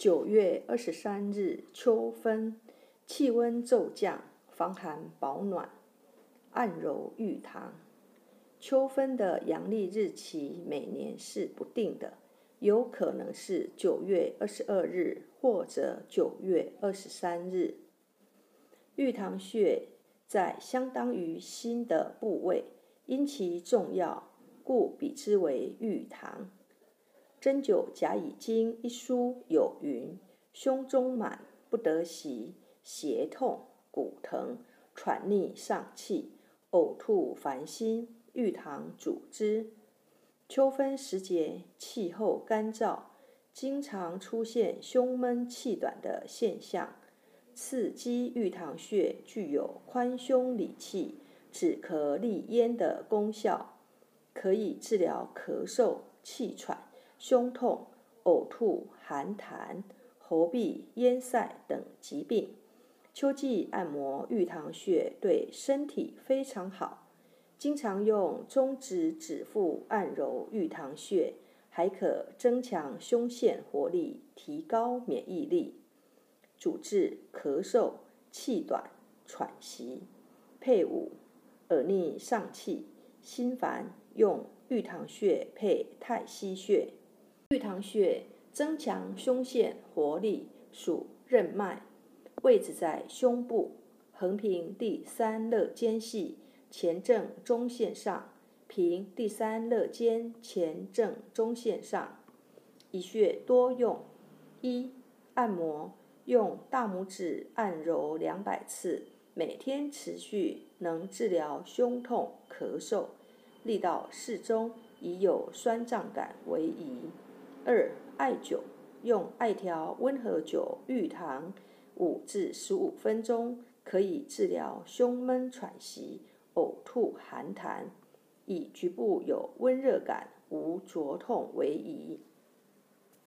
九月二十三日，秋分，气温骤降，防寒保暖，按揉玉堂。秋分的阳历日期每年是不定的，有可能是九月二十二日或者九月二十三日。玉堂穴在相当于心的部位，因其重要，故比之为玉堂。《针灸甲乙经》一书有云：“胸中满，不得息，胁痛、骨疼、喘逆上气、呕吐烦心，玉堂主之。”秋分时节，气候干燥，经常出现胸闷气短的现象。刺激玉堂穴具有宽胸理气、止咳利咽的功效，可以治疗咳嗽、气喘。胸痛、呕吐、寒痰、喉痹、咽塞等疾病，秋季按摩玉堂穴对身体非常好。经常用中指指腹按揉玉堂穴，还可增强胸腺活力，提高免疫力，主治咳嗽、气短、喘息。配伍耳逆上气、心烦，用玉堂穴配太溪穴。玉堂穴增强胸腺活力，属任脉，位置在胸部横平第三肋间隙前正中线上，平第三肋间前正中线上。一穴多用：一、按摩，用大拇指按揉两百次，每天持续，能治疗胸痛、咳嗽，力道适中，以有酸胀感为宜。二、艾灸，用艾条温和灸玉堂五至十五分钟，可以治疗胸闷喘息、呕吐寒痰，以局部有温热感、无灼痛为宜。